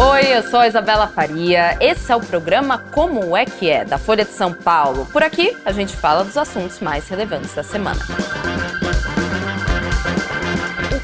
Oi, eu sou a Isabela Faria. Esse é o programa Como é que é, da Folha de São Paulo. Por aqui, a gente fala dos assuntos mais relevantes da semana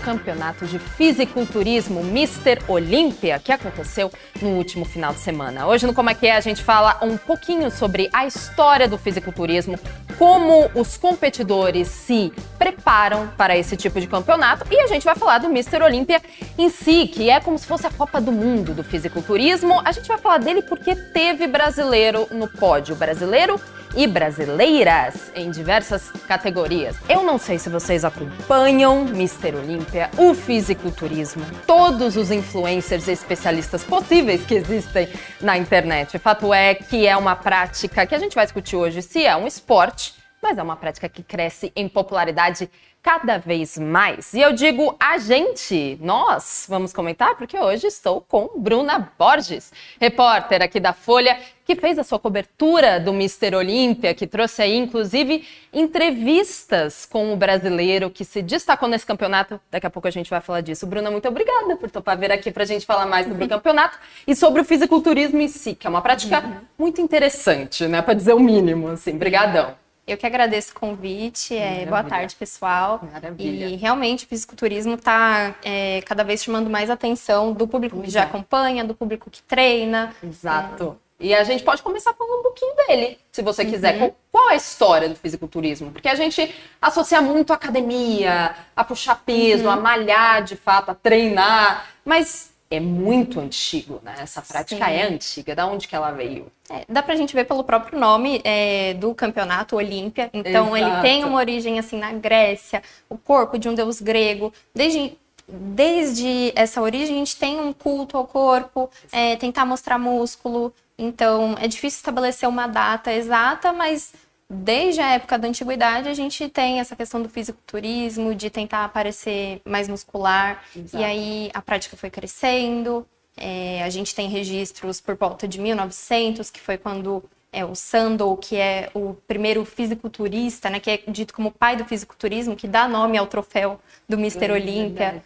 campeonato de fisiculturismo Mister Olímpia, que aconteceu no último final de semana. Hoje no Como é que é a gente fala um pouquinho sobre a história do fisiculturismo, como os competidores se preparam para esse tipo de campeonato e a gente vai falar do Mister Olímpia em si, que é como se fosse a Copa do Mundo do fisiculturismo. A gente vai falar dele porque teve brasileiro no pódio, brasileiro e brasileiras em diversas categorias. Eu não sei se vocês acompanham Mister Olímpia, o fisiculturismo, todos os influencers e especialistas possíveis que existem na internet. O fato é que é uma prática que a gente vai discutir hoje se é um esporte, mas é uma prática que cresce em popularidade cada vez mais. E eu digo a gente, nós, vamos comentar, porque hoje estou com Bruna Borges, repórter aqui da Folha, que fez a sua cobertura do Mister Olímpia, que trouxe aí, inclusive, entrevistas com o brasileiro que se destacou nesse campeonato. Daqui a pouco a gente vai falar disso. Bruna, muito obrigada por topar vir aqui para a gente falar mais sobre o campeonato e sobre o fisiculturismo em si, que é uma prática uhum. muito interessante, né? Para dizer o mínimo, assim. Obrigadão. Eu que agradeço o convite. É, boa tarde, pessoal. Maravilha. E realmente o fisiculturismo está é, cada vez chamando mais atenção do público que já acompanha, do público que treina. Exato. É. E a gente pode começar falando um pouquinho dele, se você quiser. Uhum. Qual é a história do fisiculturismo? Porque a gente associa muito a academia, a puxar peso, uhum. a malhar de fato, a treinar. Mas é muito antigo, né? Essa prática Sim. é antiga. Da onde que ela veio? É, dá pra gente ver pelo próprio nome é, do campeonato Olímpia. Então, Exato. ele tem uma origem, assim, na Grécia. O corpo de um deus grego. Desde, desde essa origem, a gente tem um culto ao corpo. É, tentar mostrar músculo. Então, é difícil estabelecer uma data exata, mas desde a época da antiguidade, a gente tem essa questão do fisiculturismo, de tentar parecer mais muscular. Exato. E aí a prática foi crescendo. É, a gente tem registros por volta de 1900, que foi quando é, o Sandel, que é o primeiro fisiculturista, né, que é dito como pai do fisiculturismo, que dá nome ao troféu do Mister é, Olímpia,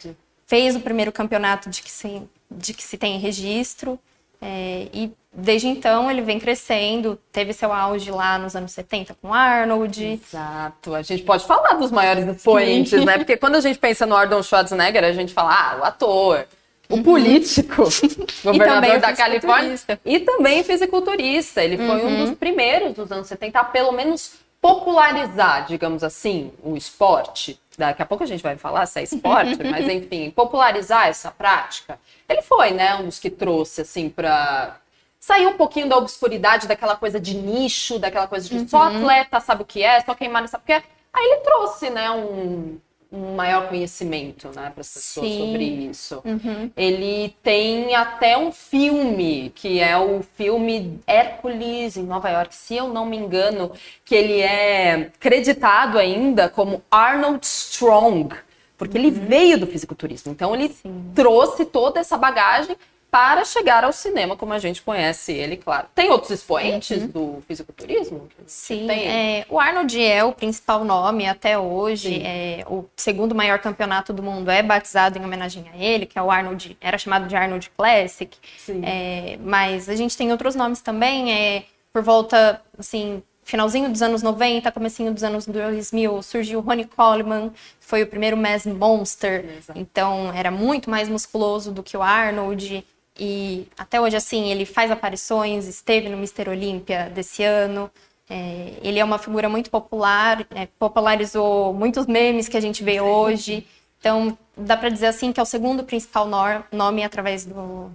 fez o primeiro campeonato de que se, de que se tem registro. É, e desde então ele vem crescendo, teve seu auge lá nos anos 70 com Arnold. Exato. A gente pode falar dos maiores expoentes, né? Porque quando a gente pensa no Arnold Schwarzenegger, a gente fala, ah, o ator, o uhum. político, governador da Califórnia, e também fisiculturista. Ele foi uhum. um dos primeiros dos anos 70 a pelo menos popularizar, digamos assim, o esporte daqui a pouco a gente vai falar se é esporte, mas enfim, popularizar essa prática. Ele foi, né, um dos que trouxe, assim, para sair um pouquinho da obscuridade, daquela coisa de nicho, daquela coisa de uhum. só atleta sabe o que é, só quem sabe o que é. Aí ele trouxe, né, um, um maior conhecimento né, para as pessoas Sim. sobre isso. Uhum. Ele tem até um filme, que é o filme Hércules em Nova York, se eu não me engano, que ele é creditado ainda como Arnold Strong, porque uhum. ele veio do fisiculturismo. Então ele Sim. trouxe toda essa bagagem para chegar ao cinema como a gente conhece ele, claro. Tem outros expoentes uhum. do fisiculturismo? Sim, é, o Arnold é o principal nome até hoje. É, o segundo maior campeonato do mundo é batizado em homenagem a ele, que é o Arnold, era chamado de Arnold Classic. É, mas a gente tem outros nomes também, é, por volta, assim, finalzinho dos anos 90, comecinho dos anos 2000, surgiu o Ronnie Coleman, foi o primeiro Mass Monster, Exato. então era muito mais musculoso do que o Arnold, e até hoje, assim, ele faz aparições, esteve no Mister Olímpia desse ano. É, ele é uma figura muito popular, é, popularizou muitos memes que a gente vê hoje. Então, dá para dizer assim que é o segundo principal nome através do,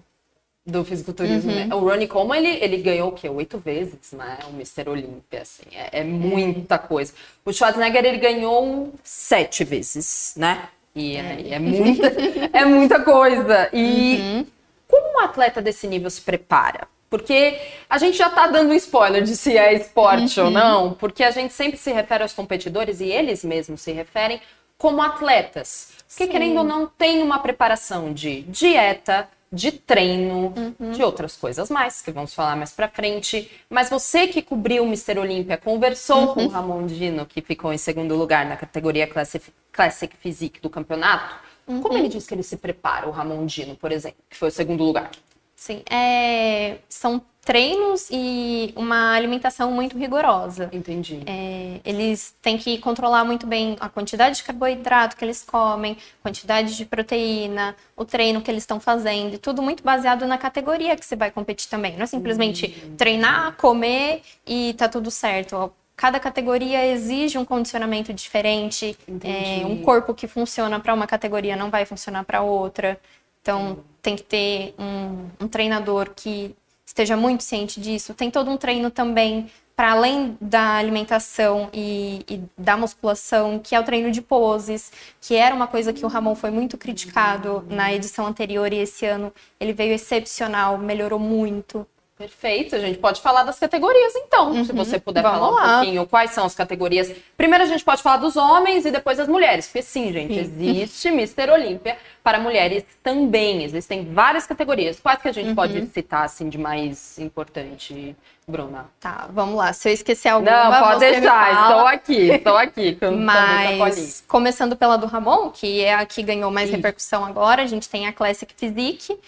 do fisiculturismo, uhum. né? O Ronnie Coleman, ele, ele ganhou o quê? Oito vezes, né? O Mr. Olímpia, assim. É, é, muita coisa. O Schwarzenegger, ele ganhou sete vezes, né? E é, é muita, é muita coisa. E uhum. Como um atleta desse nível se prepara? Porque a gente já está dando um spoiler de se é esporte uhum. ou não, porque a gente sempre se refere aos competidores e eles mesmos se referem como atletas. Porque, Sim. querendo ou não, tem uma preparação de dieta, de treino, uhum. de outras coisas mais, que vamos falar mais pra frente. Mas você que cobriu o Mister Olímpia, conversou uhum. com o Ramon Dino, que ficou em segundo lugar na categoria Classic, Classic Physique do campeonato, Uhum. Como ele diz que ele se prepara, o Ramon Dino, por exemplo, que foi o segundo lugar? Sim, é, são treinos e uma alimentação muito rigorosa. Entendi. É, eles têm que controlar muito bem a quantidade de carboidrato que eles comem, quantidade de proteína, o treino que eles estão fazendo, e tudo muito baseado na categoria que você vai competir também. Não é simplesmente uhum. treinar, comer e tá tudo certo. Cada categoria exige um condicionamento diferente, é, um corpo que funciona para uma categoria não vai funcionar para outra. Então, tem que ter um, um treinador que esteja muito ciente disso. Tem todo um treino também para além da alimentação e, e, da musculação, que é o treino de poses, que era uma coisa que o Ramon foi muito criticado na edição anterior e esse ano ele veio excepcional, melhorou muito. Perfeito, a gente pode falar das categorias então, uhum. se você puder Vamos falar lá. um pouquinho quais são as categorias. Primeiro a gente pode falar dos homens e depois das mulheres, porque sim, gente, sim. existe Mister Olímpia para mulheres também, existem várias categorias. Quais que a gente uhum. pode citar assim de mais importante, Bruna? Tá, vamos lá. Se eu esquecer alguma, Não, pode deixar, estou aqui, estou aqui. Mas começando pela do Ramon, que é a que ganhou mais Isso. repercussão agora, a gente tem a Classic Physique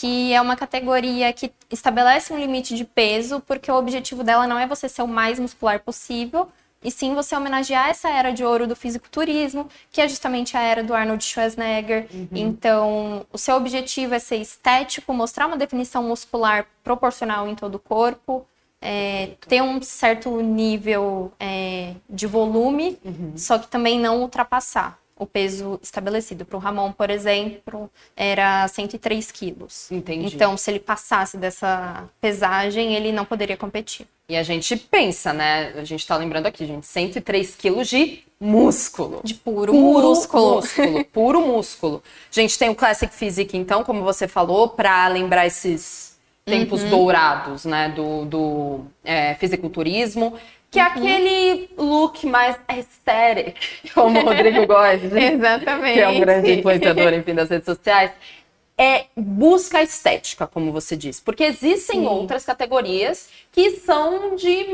que é uma categoria que estabelece um limite de peso, porque o objetivo dela não é você ser o mais muscular possível, e sim você homenagear essa era de ouro do fisiculturismo, que é justamente a era do Arnold Schwarzenegger. Uhum. Então, o seu objetivo é ser estético, mostrar uma definição muscular proporcional em todo o corpo, é, ter um certo nível é, de volume, uhum. só que também não ultrapassar o peso estabelecido. Para o Ramon, por exemplo, era 103 quilos. Entendi. Então, se ele passasse dessa pesagem, ele não poderia competir. E a gente pensa, né? A gente está lembrando aqui, gente, 103 quilos de músculo. De puro, puro músculo. músculo. Puro músculo. Gente, tem o Classic Physique, então, como você falou, para lembrar esses tempos uhum. dourados, né? Do, do é, fisiculturismo que é aquele look mais aesthetic, como o Rodrigo gosta. Exatamente. Que é um grande influenciador, enfim, das redes sociais. É busca a estética, como você disse. Porque existem Sim. outras categorias que são de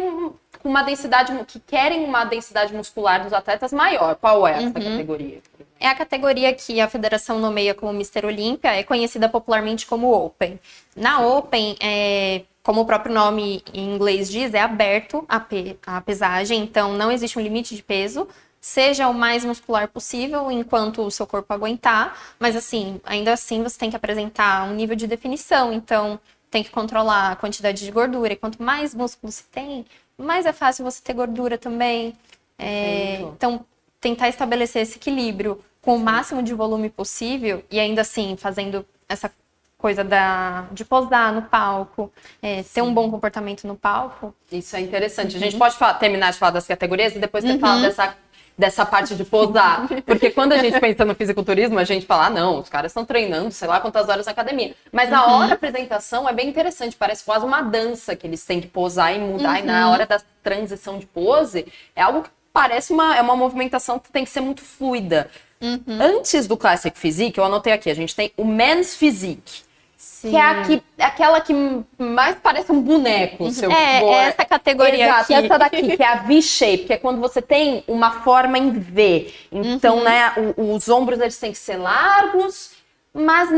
uma densidade, que querem uma densidade muscular dos atletas maior. Qual é essa uhum. categoria? É a categoria que a federação nomeia como Mister Olímpia, é conhecida popularmente como Open. Na Open, é, como o próprio nome em inglês diz, é aberto a, pe a pesagem, então não existe um limite de peso. Seja o mais muscular possível enquanto o seu corpo aguentar, mas assim, ainda assim você tem que apresentar um nível de definição, então tem que controlar a quantidade de gordura. E quanto mais músculo se tem, mais é fácil você ter gordura também. É, então, tentar estabelecer esse equilíbrio com o máximo de volume possível e ainda assim fazendo essa coisa da, de posar no palco, é, ter um bom comportamento no palco. Isso é interessante. Uhum. A gente pode falar, terminar de falar das categorias e depois você uhum. fala dessa, dessa parte de posar. Porque quando a gente pensa no fisiculturismo, a gente fala, ah, não, os caras estão treinando, sei lá quantas horas na academia. Mas na uhum. hora da apresentação é bem interessante, parece quase uma dança que eles têm que posar e mudar. E na uhum. hora da transição de pose, é algo que parece uma, é uma movimentação que tem que ser muito fluida. Uhum. Antes do Classic Physique, eu anotei aqui, a gente tem o Men's Physique. Sim. Que é aqui, aquela que mais parece um boneco. Uhum. Seu é, é essa categoria Exato, aqui. essa daqui, que é a V-shape, que é quando você tem uma forma em V. Então, uhum. né, os ombros eles têm que ser largos mas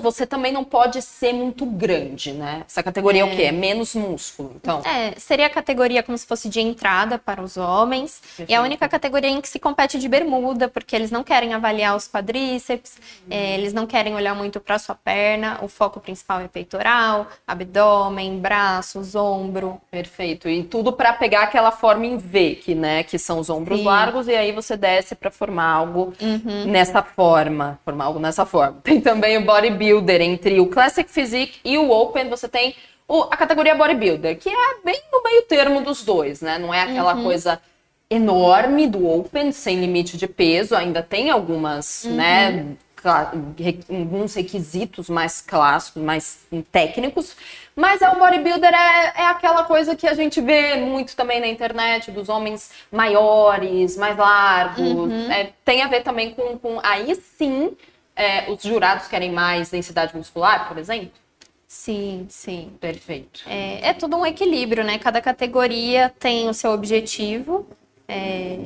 você também não pode ser muito grande, né? Essa categoria é, é o quê? É menos músculo, então. É, seria a categoria como se fosse de entrada para os homens. Perfeito. E a única categoria em que se compete de bermuda, porque eles não querem avaliar os quadríceps, hum. é, eles não querem olhar muito para sua perna. O foco principal é peitoral, abdômen, braços, ombro. Perfeito. E tudo para pegar aquela forma em V, que, né, que são os ombros Sim. largos, e aí você desce para formar algo uhum. nessa forma, formar algo nessa forma. Tem também o bodybuilder entre o Classic Physique e o Open. Você tem o, a categoria bodybuilder, que é bem no meio termo dos dois, né? Não é aquela uhum. coisa enorme do Open, sem limite de peso. Ainda tem algumas, uhum. né? alguns requisitos mais clássicos, mais técnicos, mas é o bodybuilder é, é aquela coisa que a gente vê muito também na internet, dos homens maiores, mais largos, uhum. é, tem a ver também com, com aí sim é, os jurados querem mais densidade muscular, por exemplo? Sim, sim. Perfeito. É, é tudo um equilíbrio, né? Cada categoria tem o seu objetivo. É,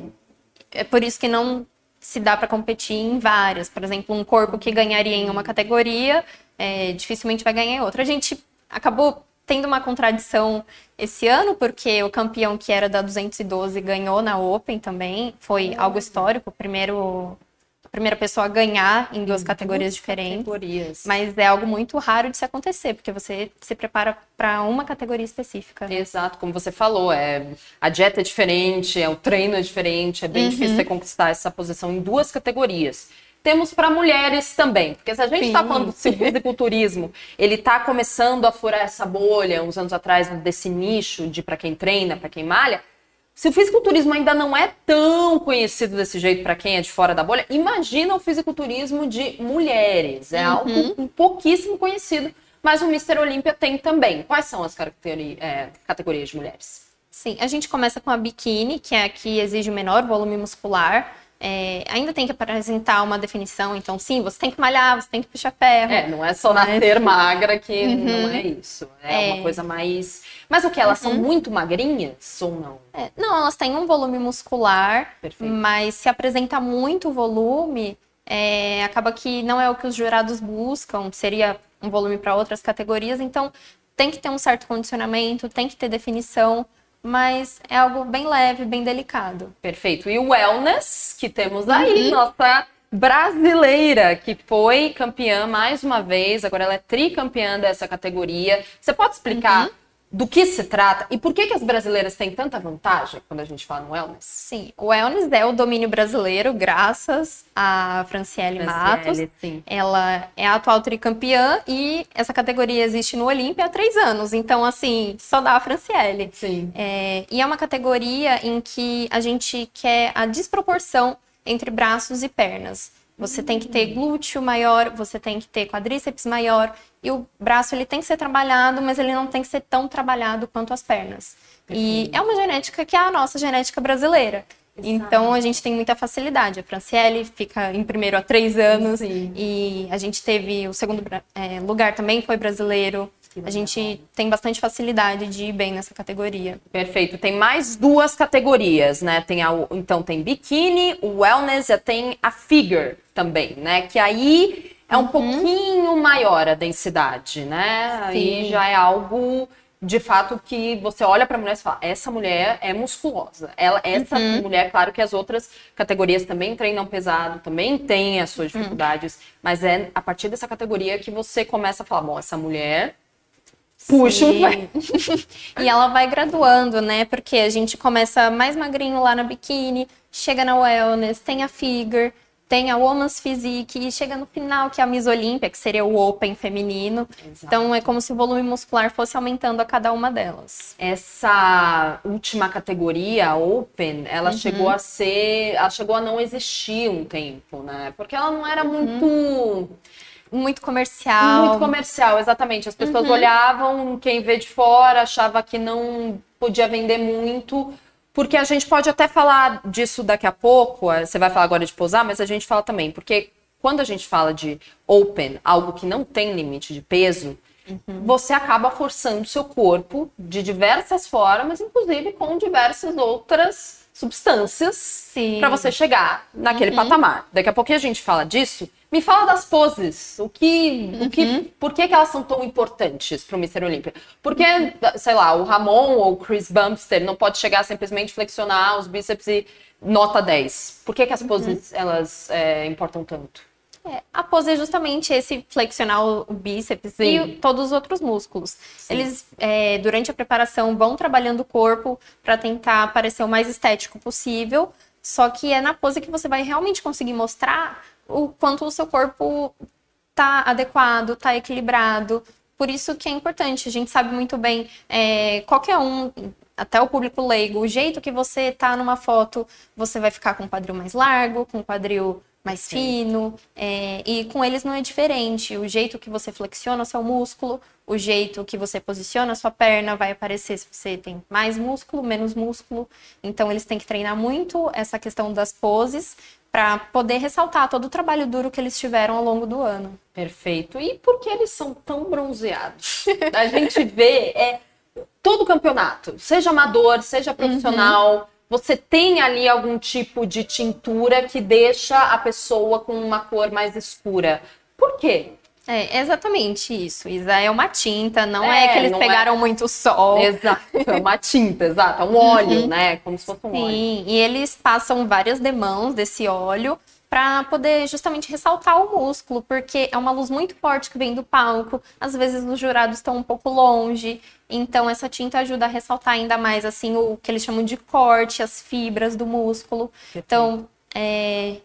é por isso que não se dá para competir em várias. Por exemplo, um corpo que ganharia em uma categoria é, dificilmente vai ganhar outra. A gente acabou tendo uma contradição esse ano, porque o campeão que era da 212 ganhou na Open também, foi algo histórico, o primeiro primeira pessoa a ganhar em duas, categorias diferentes. Categorias. Mas é algo muito raro de se acontecer, porque você se prepara para uma categoria específica. Exato, como você falou, é a dieta é diferente, é o treino é diferente, é bem uhum. difícil você conquistar essa posição em duas categorias temos para mulheres também. Porque se a gente está falando do fisiculturismo, ele está começando a furar essa bolha uns anos atrás desse nicho de para quem treina, para quem malha. Se o fisiculturismo ainda não é tão conhecido desse jeito para quem é de fora da bolha, imagina o fisiculturismo de mulheres. É uhum. algo pouquíssimo conhecido, mas o Mr. Olímpia tem também. Quais são as é, categorias de mulheres? Sim, a gente começa com a biquíni, que é a que exige o menor volume muscular. É, ainda tem que apresentar uma definição, então sim, você tem que malhar, você tem que puxar ferro. É, não é só mas... nascer magra que uhum. não é isso. É, é, uma coisa mais. Mas o que? Elas uhum. são muito magrinhas ou não? É, não, elas têm um volume muscular, Perfeito. mas se apresenta muito volume, é, acaba que não é o que os jurados buscam, seria um volume para outras categorias, então tem que ter um certo condicionamento, tem que ter definição mas é algo bem leve, bem delicado. Perfeito. E o wellness, que temos aí, uhum. nossa brasileira, que foi campeã mais uma vez, agora ela é tricampeã dessa categoria. Você pode explicar uhum do que se trata e por que, que as brasileiras têm tanta vantagem quando a gente fala no wellness? Sim, o wellness é o domínio brasileiro, graças a Franciele, Matos. Sim. Ela é a atual tricampeã e essa categoria existe no Olímpia há três anos. Então, assim, só dá a Franciele. Sim. É, e é uma categoria em que a gente quer a desproporção entre braços e pernas. Você tem que ter glúteo maior, você tem que ter quadríceps maior. E o braço ele tem que ser trabalhado, mas ele não tem que ser tão trabalhado quanto as pernas. E é uma genética que é a nossa genética brasileira. Exato. Então a gente tem muita facilidade. A Franciele fica em primeiro há três anos Sim. e a gente teve o segundo é, lugar também foi brasileiro. A gente tem bastante facilidade de ir bem nessa categoria. Perfeito. Tem mais duas categorias, né? Tem a, então tem biquíni, o wellness e tem a figure também, né? Que aí é um uhum. pouquinho maior a densidade, né? Sim. Aí já é algo de fato que você olha para a mulher e fala, essa mulher é musculosa. Ela, essa uhum. mulher, claro que as outras categorias também treinam pesado, também tem as suas uhum. dificuldades, uhum. mas é a partir dessa categoria que você começa a falar, bom, essa mulher puxa um E ela vai graduando, né? Porque a gente começa mais magrinho lá na biquíni, chega na wellness, tem a figure, tem a Woman's Physique e chega no final, que é a Miss Olímpia, que seria o Open feminino. Exato. Então é como se o volume muscular fosse aumentando a cada uma delas. Essa última categoria, a Open, ela uhum. chegou a ser. Ela chegou a não existir um tempo, né? Porque ela não era uhum. Muito comercial. Muito comercial, exatamente. As pessoas uhum. olhavam, quem vê de fora achava que não podia vender muito, porque a gente pode até falar disso daqui a pouco. Eh, você vai falar agora de posar, mas a gente fala também, porque quando a gente fala de open, algo que não tem limite de peso, uhum. você acaba forçando seu corpo de diversas formas, inclusive com diversas outras substâncias para você chegar naquele uhum. patamar. Daqui a pouquinho a gente fala disso. Me fala das poses. O que, uhum. o que, uhum. por que, que elas são tão importantes para o Mr. Olímpia? Porque, sei lá, o Ramon ou o Chris Bumster não pode chegar simplesmente flexionar os bíceps e nota 10. Por que, que as poses uhum. elas é, importam tanto? É, a pose é justamente esse flexionar o bíceps Sim. e todos os outros músculos. Sim. Eles, é, durante a preparação, vão trabalhando o corpo para tentar parecer o mais estético possível. Só que é na pose que você vai realmente conseguir mostrar o quanto o seu corpo tá adequado, tá equilibrado. Por isso que é importante. A gente sabe muito bem, é, qualquer um, até o público leigo, o jeito que você tá numa foto, você vai ficar com o quadril mais largo, com o quadril mais Sim. fino. É, e com eles não é diferente. O jeito que você flexiona o seu músculo, o jeito que você posiciona a sua perna vai aparecer se você tem mais músculo, menos músculo. Então eles têm que treinar muito essa questão das poses para poder ressaltar todo o trabalho duro que eles tiveram ao longo do ano. Perfeito. E por que eles são tão bronzeados? a gente vê é todo campeonato, seja amador, seja profissional, uhum. você tem ali algum tipo de tintura que deixa a pessoa com uma cor mais escura. Por quê? É exatamente isso, Isa. É uma tinta, não é, é que eles é pegaram é... muito sol. Exato, é uma tinta, exato. É um óleo, uhum. né? Como se fosse um Sim, óleo. Sim, e eles passam várias demãos desse óleo para poder justamente ressaltar o músculo, porque é uma luz muito forte que vem do palco. Às vezes os jurados estão um pouco longe, então essa tinta ajuda a ressaltar ainda mais assim o que eles chamam de corte, as fibras do músculo. Então é,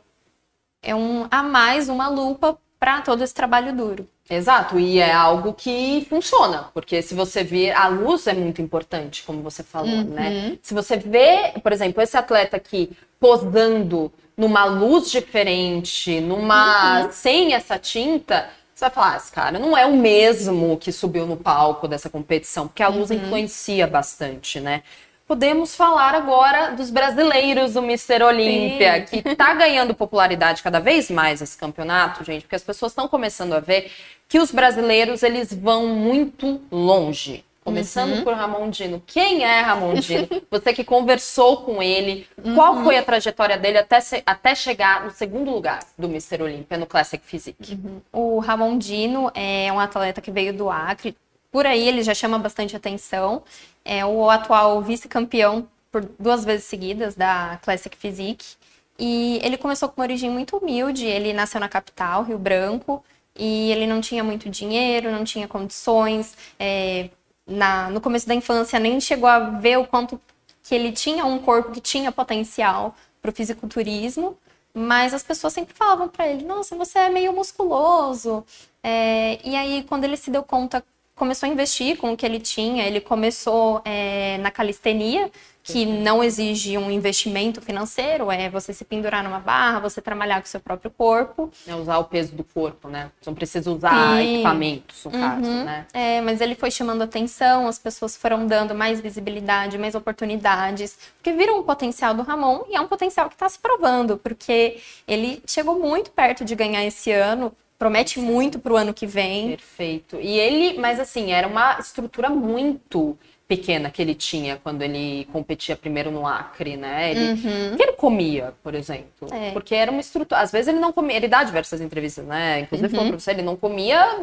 é um a mais uma lupa para todo esse trabalho duro. Exato, e é algo que funciona, porque se você ver, a luz é muito importante, como você falou, né? uhum. né? Se você vê, por exemplo, esse atleta aqui posando numa luz diferente, numa uhum. sem essa tinta, você vai falar, ah, esse cara não é o mesmo que subiu no palco dessa competição, porque a luz uhum. influencia bastante, né? Podemos falar agora dos brasileiros do Mister Olímpia, que está ganhando popularidade cada vez mais esse campeonato, gente, porque as pessoas estão começando a ver que os brasileiros eles vão muito longe. Começando uhum. por Ramon Dino. Quem é Ramon Dino? Você que conversou com ele, uhum. qual foi a trajetória dele até, se, até chegar no segundo lugar do Mister Olímpia no Classic Physique? Uhum. O Ramon Dino é um atleta que veio do Acre. Por aí ele já chama bastante atenção. É o atual vice-campeão por duas vezes seguidas da Classic Physique. E ele começou com uma origem muito humilde. Ele nasceu na capital, Rio Branco, e ele não tinha muito dinheiro, não tinha condições. É, na, no começo da infância nem chegou a ver o quanto que ele tinha um corpo que tinha potencial para o fisiculturismo, mas as pessoas sempre falavam para ele: Nossa, você é meio musculoso. É, e aí, quando ele se deu conta, começou a investir com o que ele tinha, ele começou é, na calistenia, que não exige um investimento financeiro, é você se pendurar numa barra, você trabalhar com o seu próprio corpo. É usar o peso do corpo, né? Não precisa usar equipamentos, no uhum. caso, né? É, mas ele foi chamando atenção, as pessoas foram dando mais visibilidade, mais oportunidades, porque viram o potencial do Ramon e é um potencial que está se provando, porque ele chegou muito perto de ganhar esse ano, promete muito para o ano que vem. Perfeito. E ele, mas assim, era uma estrutura muito pequena que ele tinha quando ele competia primeiro no Acre, né? Ele, uhum. Que ele comia, por exemplo? É. Porque era uma estrutura. Às vezes ele não comia, ele dá diversas entrevistas, né? Inclusive uhum. falou pra você, ele não comia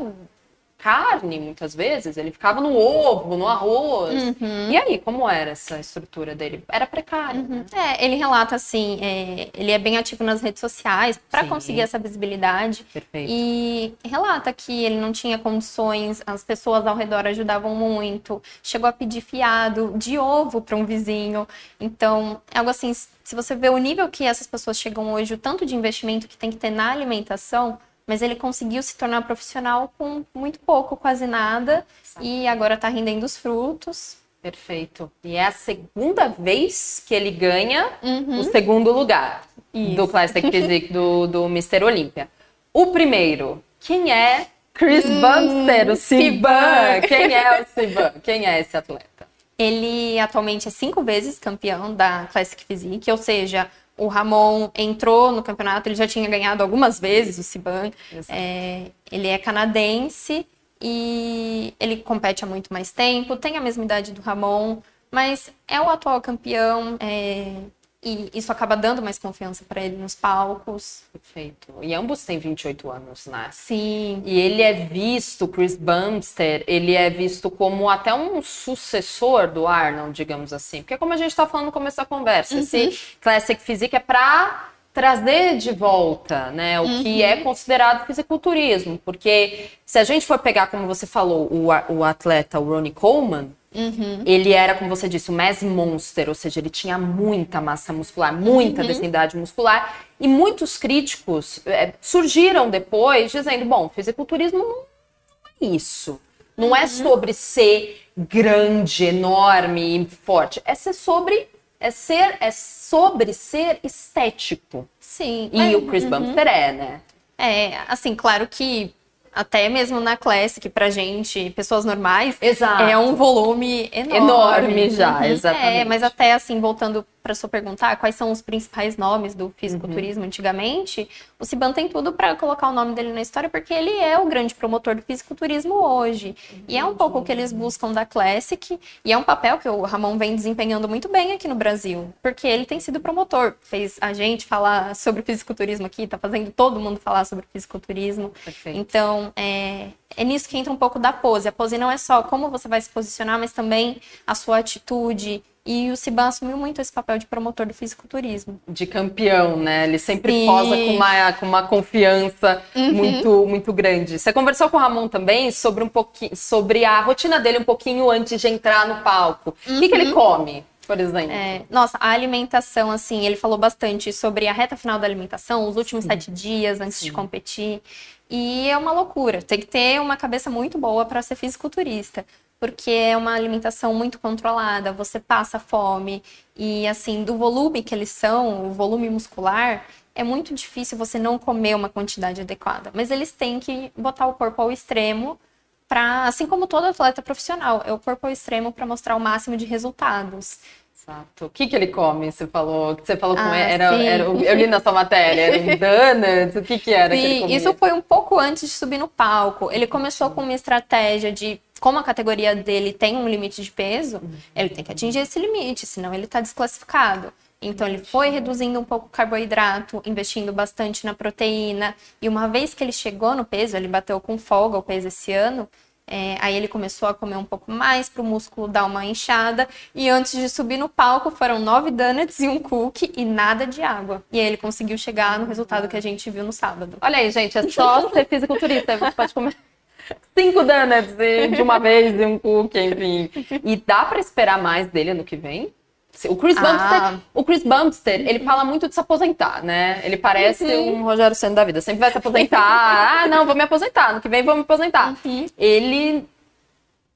carne, muitas vezes. Ele ficava no ovo, no arroz. Uhum. E aí, como era essa estrutura dele? Era precário. Uhum. Né? É, ele relata assim, é, ele é bem ativo nas redes sociais para conseguir essa visibilidade. Perfeito. E relata que ele não tinha condições, as pessoas ao redor ajudavam muito. Chegou a pedir fiado de ovo para um vizinho. Então, é algo assim, se você vê o nível que essas pessoas chegam hoje, o tanto de investimento que tem que ter na alimentação, mas ele conseguiu se tornar profissional com muito pouco, quase nada, e agora está rendendo os frutos. Perfeito. E é a segunda vez que ele ganha uhum. o segundo lugar Isso. do Classic Physique do, do Mr. Olímpia. O primeiro, quem é Chris hum, Bumster, o Siban? Quem é o Siban? Quem é esse atleta? Ele atualmente é cinco vezes campeão da Classic Physique, ou seja, o Ramon entrou no campeonato, ele já tinha ganhado algumas vezes o Siban. É, ele é canadense e ele compete há muito mais tempo, tem a mesma idade do Ramon, mas é o atual campeão. É, e isso acaba dando mais confiança para ele nos palcos. Perfeito. E ambos têm 28 anos, né? Sim. E ele é visto, Chris Bumster, ele é visto como até um sucessor do Arnold, digamos assim. Porque como a gente está falando no começo da conversa, uhum. esse Classic Physique é para trazer de volta, né, o uhum. que é considerado fisiculturismo, porque se a gente for pegar, como você falou, o, o atleta o Ronnie Coleman, Uhum. Ele era, como você disse, o mass monster, ou seja, ele tinha muita massa muscular, muita uhum. densidade muscular. E muitos críticos é, surgiram depois dizendo: bom, fisiculturismo não é isso. Não é uhum. é sobre ser grande, enorme e forte. É ser sobre é ser é sobre ser estético. Sim. E é, o Chris uhum. Bumster é, né? É, assim, claro que até mesmo na Classic, pra gente, pessoas normais, Exato. é um volume enorme. Enorme já, uhum. exatamente. É, mas até assim, voltando para só perguntar quais são os principais nomes do fisiculturismo uhum. antigamente, o Siban tem tudo para colocar o nome dele na história, porque ele é o grande promotor do fisiculturismo hoje. Uhum. E é um pouco o que eles buscam da Classic, e é um papel que o Ramon vem desempenhando muito bem aqui no Brasil, porque ele tem sido promotor. Fez a gente falar sobre fisiculturismo aqui, tá fazendo todo mundo falar sobre fisiculturismo. Perfeito. Então, é, é nisso que entra um pouco da pose. A pose não é só como você vai se posicionar, mas também a sua atitude, e o Siban assumiu muito esse papel de promotor do fisiculturismo. De campeão, né? Ele sempre Sim. posa com uma, com uma confiança uhum. muito, muito grande. Você conversou com o Ramon também sobre um pouquinho sobre a rotina dele um pouquinho antes de entrar no palco. Uhum. O que, que ele uhum. come? Por exemplo. É, nossa, a alimentação, assim, ele falou bastante sobre a reta final da alimentação, os últimos Sim. sete dias antes Sim. de competir. E é uma loucura. Tem que ter uma cabeça muito boa para ser fisiculturista porque é uma alimentação muito controlada, você passa fome e assim, do volume que eles são, o volume muscular, é muito difícil você não comer uma quantidade adequada, mas eles têm que botar o corpo ao extremo para, assim como todo atleta profissional, é o corpo ao extremo para mostrar o máximo de resultados. Exato. O que, que ele come? Você falou que você falou com ah, ele, era, era, eu li na sua matéria, era um donuts, o que que era? Sim, que isso foi um pouco antes de subir no palco. Ele começou com uma estratégia de como a categoria dele tem um limite de peso, ele tem que atingir esse limite, senão ele está desclassificado. Então ele foi reduzindo um pouco o carboidrato, investindo bastante na proteína. E uma vez que ele chegou no peso, ele bateu com folga o peso esse ano. É, aí ele começou a comer um pouco mais para o músculo dar uma inchada. E antes de subir no palco, foram nove donuts e um cookie e nada de água. E aí ele conseguiu chegar no resultado que a gente viu no sábado. Olha aí, gente, é só ser fisiculturista, você pode comer cinco donuts de uma vez e um cookie, enfim. E dá para esperar mais dele ano que vem? O Chris, ah. Bumster, o Chris ele fala muito de se aposentar, né? Ele parece uhum. um Rogério Senna da vida. Sempre vai se aposentar. ah, não, vou me aposentar. No que vem vou me aposentar. Uhum. Ele...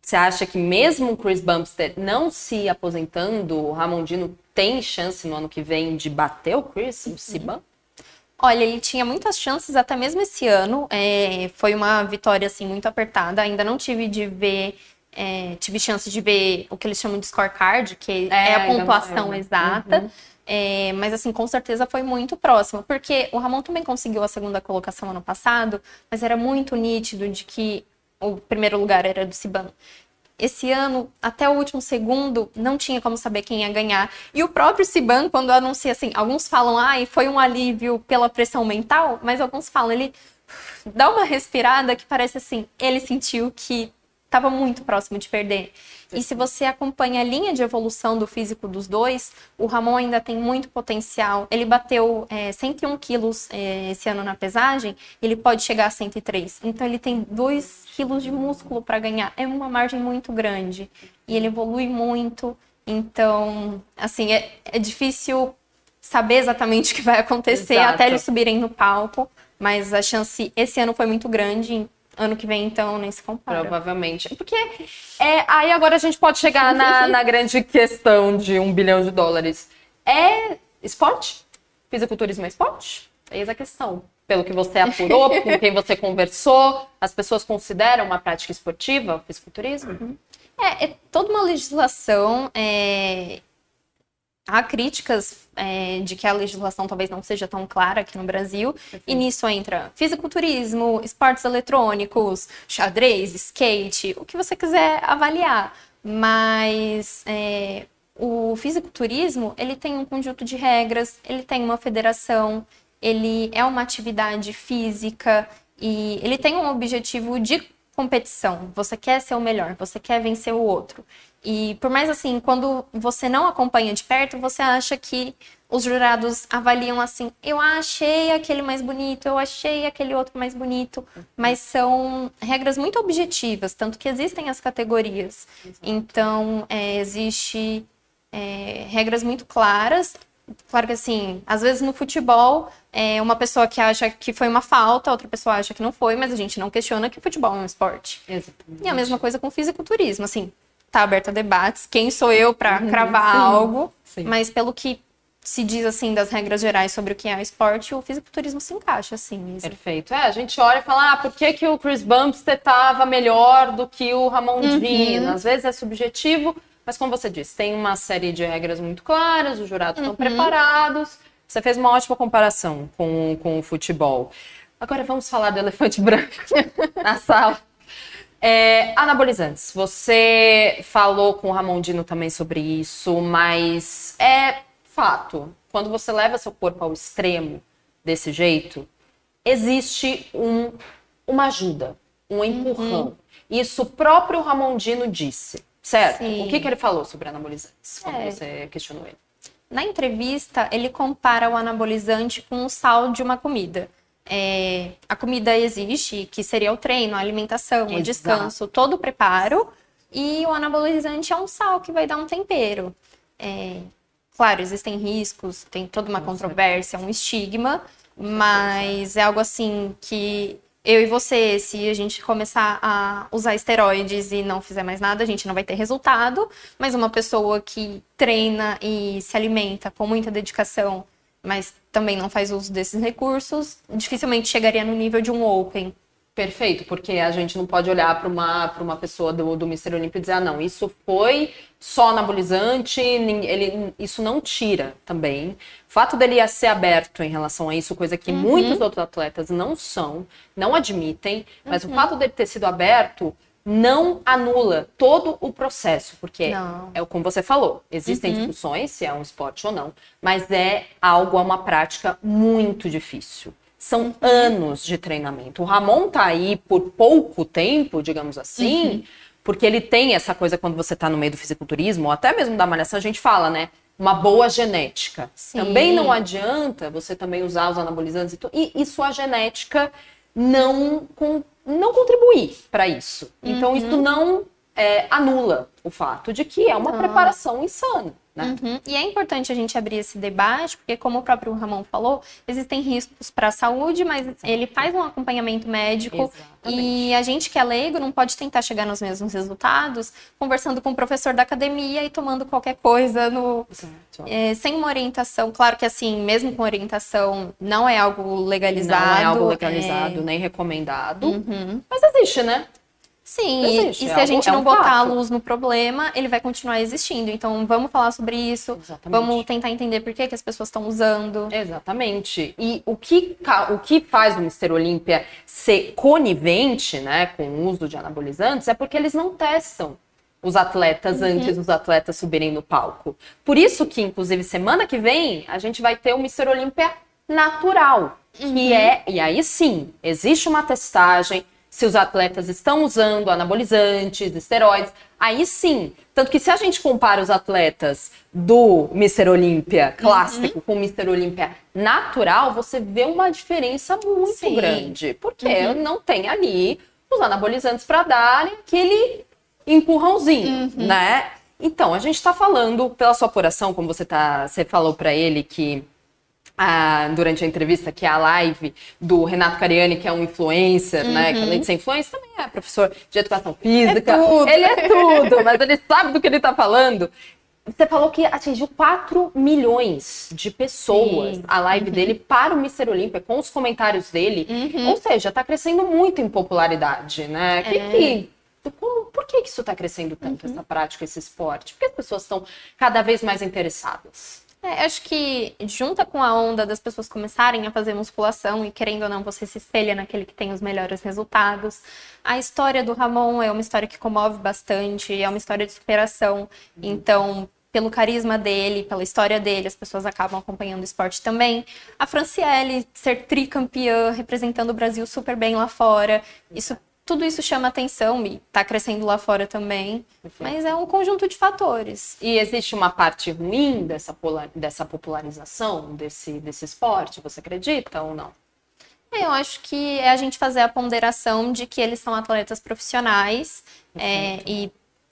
Você acha que mesmo o Chris Bumster não se aposentando, o Ramondino tem chance no ano que vem de bater o Chris, o Siban? Olha, ele tinha muitas chances até mesmo esse ano. É, foi uma vitória assim muito apertada. Ainda não tive de ver, é, tive chance de ver o que eles chamam de scorecard, que é, é a pontuação exata. Uhum. É, mas assim, com certeza foi muito próximo, porque o Ramon também conseguiu a segunda colocação ano passado, mas era muito nítido de que o primeiro lugar era do Siban esse ano, até o último segundo, não tinha como saber quem ia ganhar. E o próprio Siban, quando anuncia assim, alguns falam, ah, foi um alívio pela pressão mental, mas alguns falam, ele dá uma respirada que parece assim, ele sentiu que estava muito próximo de perder. E se você acompanha a linha de evolução do físico dos dois, o Ramon ainda tem muito potencial. Ele bateu é, 101 quilos é, esse ano na pesagem, ele pode chegar a 103. Então ele tem 2 quilos de músculo para ganhar. É uma margem muito grande. E ele evolui muito. Então, assim, é, é difícil saber exatamente o que vai acontecer Exato. até eles subirem no palco. Mas a chance esse ano foi muito grande. Ano que vem, então, nem se compara. Provavelmente. Porque é, aí agora a gente pode chegar na, na grande questão de um bilhão de dólares. É esporte? Fisiculturismo é esporte? Eis a questão. Pelo que você apurou, com quem você conversou, as pessoas consideram uma prática esportiva o fisiculturismo? Uhum. É, é, toda uma legislação é, há críticas é, de que a legislação talvez não seja tão clara aqui no Brasil, Perfeito. e nisso entra fisiculturismo, esportes eletrônicos, xadrez, skate, o que você quiser avaliar. Mas é, o fisiculturismo, ele tem um conjunto de regras, ele tem uma federação, ele é uma atividade física e ele tem um objetivo de competição. Você quer ser o melhor, você quer vencer o outro. E por mais assim, quando você não acompanha de perto, você acha que os jurados avaliam assim: eu achei aquele mais bonito, eu achei aquele outro mais bonito, mas são regras muito objetivas, tanto que existem as categorias. Então, é, existe é, regras muito claras. Claro que assim, às vezes no futebol, é uma pessoa que acha que foi uma falta, outra pessoa acha que não foi, mas a gente não questiona que o futebol é um esporte. Exatamente. E a mesma coisa com fisiculturismo, assim, tá aberto a debates. Quem sou eu para uhum, cravar sim, algo? Sim. Mas pelo que se diz assim das regras gerais sobre o que é o esporte, o fisiculturismo se encaixa assim mesmo. Perfeito. É, a gente olha e fala, ah, por que, que o Chris Bumstead estava melhor do que o Ramon uhum. Às vezes é subjetivo, Mas como você disse, tem uma série de regras muito claras, os jurados uhum. estão preparados. Você fez uma ótima comparação com, com o futebol. Agora vamos falar do elefante branco na sala. É, anabolizantes. Você falou com o Ramondino também sobre isso, mas é fato. Quando você leva seu corpo ao extremo desse jeito, existe um, uma ajuda, um empurrão. Uhum. Isso o próprio Ramondino disse, certo? Sim. O que, que ele falou sobre anabolizantes quando é. você questionou ele? Na entrevista, ele compara o anabolizante com o sal de uma comida. É, a comida existe, que seria o treino, a alimentação, Exato. o descanso, todo o preparo. E o anabolizante é um sal que vai dar um tempero. É, claro, existem riscos, tem toda uma controvérsia, um estigma, mas é algo assim que eu e você, se a gente começar a usar esteroides e não fizer mais nada, a gente não vai ter resultado. Mas uma pessoa que treina e se alimenta com muita dedicação mas também não faz uso desses recursos, dificilmente chegaria no nível de um Open. Perfeito, porque a gente não pode olhar para uma, uma pessoa do, do Mr. Olímpio e dizer, ah, não, isso foi só anabolizante, ele, isso não tira também. O fato dele ser aberto em relação a isso, coisa que uhum. muitos outros atletas não são, não admitem, mas uhum. o fato dele ter sido aberto não anula todo o processo, porque não. é como você falou, existem uhum. discussões se é um esporte ou não, mas é algo, é uma prática muito difícil. São uhum. anos de treinamento. O Ramon tá aí por pouco tempo, digamos assim, uhum. porque ele tem essa coisa quando você tá no meio do fisiculturismo, ou até mesmo da malhação, a gente fala, né? Uma boa genética. Sim. Também não adianta você também usar os anabolizantes e, e, e sua genética não com não contribuir para isso. Então, uhum. isso não é, anula o fato de que é uma ah. preparação insana. Né? Uhum. E é importante a gente abrir esse debate, porque, como o próprio Ramon falou, existem riscos para a saúde, mas ele faz um acompanhamento médico Exatamente. e a gente que é leigo não pode tentar chegar nos mesmos resultados conversando com o professor da academia e tomando qualquer coisa no, é, sem uma orientação. Claro que, assim, mesmo com orientação, não é algo legalizado. Não é algo legalizado, é... nem recomendado. Uhum. Mas existe, né? Sim, Existe, e, e se é a gente é não um botar fato. a luz no problema, ele vai continuar existindo. Então, vamos falar sobre isso. Exatamente. Vamos tentar entender por que, que as pessoas estão usando. Exatamente. E o que, o que faz o Mister Olímpia ser conivente né, com o uso de anabolizantes é porque eles não testam os atletas uhum. antes dos atletas subirem no palco. Por isso que, inclusive, semana que vem, a gente vai ter o Mister Olímpia natural. Uhum. Que é, e aí sim, existe uma testagem se os atletas estão usando anabolizantes, esteroides, aí sim. Tanto que se a gente compara os atletas do Mr. Olímpia clássico uhum. com o Mr. Olímpia natural, você vê uma diferença muito sim. grande. Porque uhum. não tem ali os anabolizantes para dar aquele empurrãozinho, uhum. né? Então, a gente está falando, pela sua apuração, como você, tá, você falou para ele que a, durante a entrevista, que é a live do Renato Cariani, que é um influencer, uhum. né? Que além de ser influencer, também é professor de educação física. É tudo. Ele é tudo, mas ele sabe do que ele está falando. Você falou que atingiu 4 milhões de pessoas Sim. a live uhum. dele para o Mr. Olímpia, com os comentários dele. Uhum. Ou seja, está crescendo muito em popularidade, né? É. Que, que, como, por que isso está crescendo tanto, uhum. essa prática, esse esporte? Porque as pessoas estão cada vez mais interessadas. É, acho que junta com a onda das pessoas começarem a fazer musculação e querendo ou não você se espelha naquele que tem os melhores resultados. A história do Ramon é uma história que comove bastante, é uma história de superação. Uhum. Então, pelo carisma dele, pela história dele, as pessoas acabam acompanhando o esporte também. A Franciele ser tricampeã, representando o Brasil super bem lá fora, isso tudo isso chama atenção e está crescendo lá fora também, mas é um conjunto de fatores. E existe uma parte ruim dessa, polar, dessa popularização desse, desse esporte, você acredita ou não? Eu acho que é a gente fazer a ponderação de que eles são atletas profissionais é, e,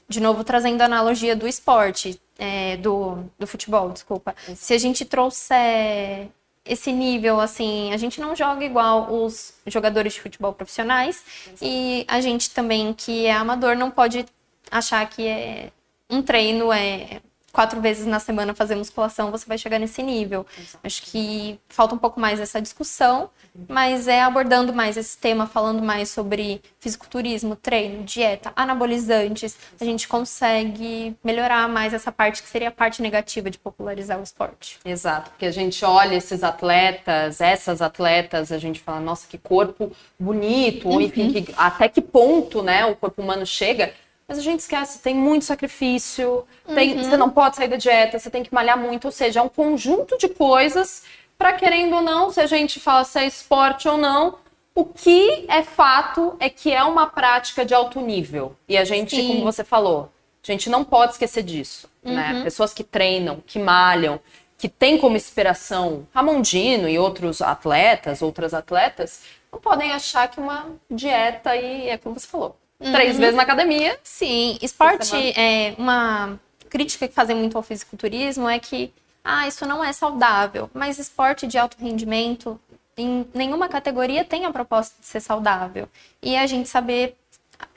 de novo, trazendo a analogia do esporte, é, do, do futebol, desculpa. Exato. Se a gente trouxer esse nível, assim, a gente não joga igual os jogadores de futebol profissionais e a gente também que é amador não pode achar que é um treino é quatro vezes na semana fazer musculação, você vai chegar nesse nível. Exato. Acho que falta um pouco mais essa discussão, mas é abordando mais esse tema, falando mais sobre fisiculturismo, treino, dieta, anabolizantes, a gente consegue melhorar mais essa parte que seria a parte negativa de popularizar o esporte. Exato, porque a gente olha esses atletas, essas atletas, a gente fala, nossa, que corpo bonito, ou enfim, uhum. que, até que ponto, né, o corpo humano chega mas a gente esquece, tem muito sacrifício, tem, uhum. você não pode sair da dieta, você tem que malhar muito, ou seja, é um conjunto de coisas para querendo ou não, se a gente fala se é esporte ou não, o que é fato é que é uma prática de alto nível. E a gente, Sim. como você falou, a gente não pode esquecer disso, né? uhum. né? Pessoas que treinam, que malham, que têm como inspiração Ramondino e outros atletas, outras atletas, não podem achar que uma dieta e é como você falou, Uhum. Três vezes na academia. Sim, esporte é uma crítica que fazem muito ao fisiculturismo é que ah, isso não é saudável, mas esporte de alto rendimento em nenhuma categoria tem a proposta de ser saudável. E a gente saber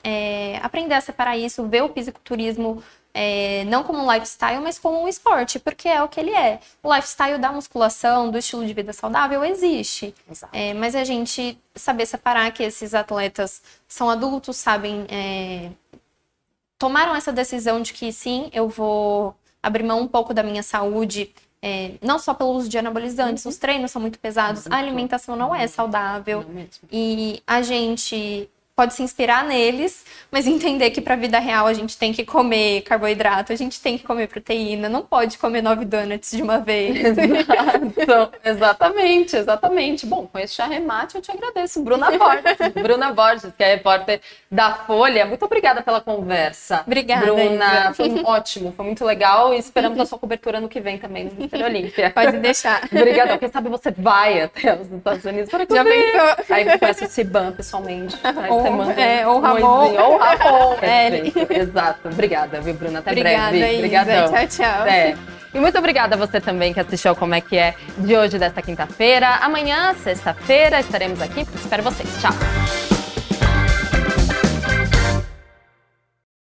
é, aprender a separar isso, ver o fisiculturismo é, não como um lifestyle, mas como um esporte, porque é o que ele é. O lifestyle da musculação, do estilo de vida saudável, existe. É, mas a gente saber separar que esses atletas são adultos, sabem. É, tomaram essa decisão de que sim, eu vou abrir mão um pouco da minha saúde é, não só pelo uso de anabolizantes, uhum. os treinos são muito pesados, a alimentação não é saudável. Não e a gente pode se inspirar neles, mas entender que para a vida real a gente tem que comer carboidrato, a gente tem que comer proteína, não pode comer nove donuts de uma vez. Exato, exatamente, exatamente. Bom, com esse arremate eu te agradeço. Bruna Borges, Bruna Borges, que é repórter da Folha. Muito obrigada pela conversa. Obrigada. Bruna, foi ótimo, foi muito legal e esperamos a sua cobertura no que vem também no Mister Olímpia. Pode deixar. Obrigada. Quem sabe você vai até os Estados Unidos para Já pensou? Aí você conhece o Ciban pessoalmente. Aí você manda é, ou Ramon. Ou Ramon. É, exato. Obrigada, viu, Bruna? Até obrigada, breve. Obrigadão. Tchau, tchau. É. E muito obrigada a você também que assistiu Como é que é de hoje, desta quinta-feira. Amanhã, sexta-feira, estaremos aqui. Espero vocês. Tchau.